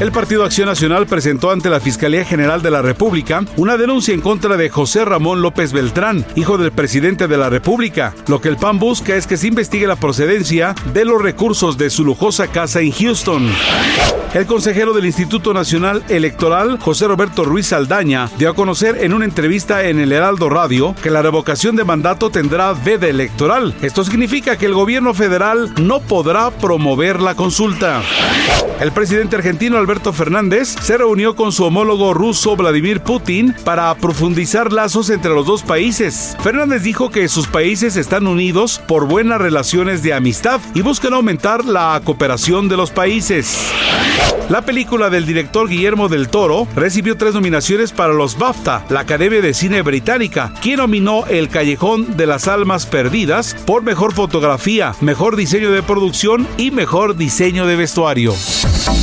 El Partido Acción Nacional presentó ante la Fiscalía General de la República una denuncia en contra de José Ramón López Beltrán, hijo del presidente de la República. Lo que el PAN busca es que se investigue la procedencia de los recursos de su lujosa casa en Houston. El consejero del Instituto Nacional Electoral, José Roberto Ruiz Aldaña, dio a conocer en una entrevista en el Heraldo Radio que la revocación de mandato tendrá veda electoral. Esto significa que el gobierno federal no podrá promover la consulta. El presidente argentino Alberto Fernández se reunió con su homólogo ruso Vladimir Putin para profundizar lazos entre los dos países. Fernández dijo que sus países están unidos por buenas relaciones de amistad y buscan aumentar la cooperación de los países. La película del director Guillermo del Toro recibió tres nominaciones para los BAFTA, la Academia de Cine Británica, quien nominó El Callejón de las Almas Perdidas por mejor fotografía, mejor diseño de producción y mejor diseño de vestuario.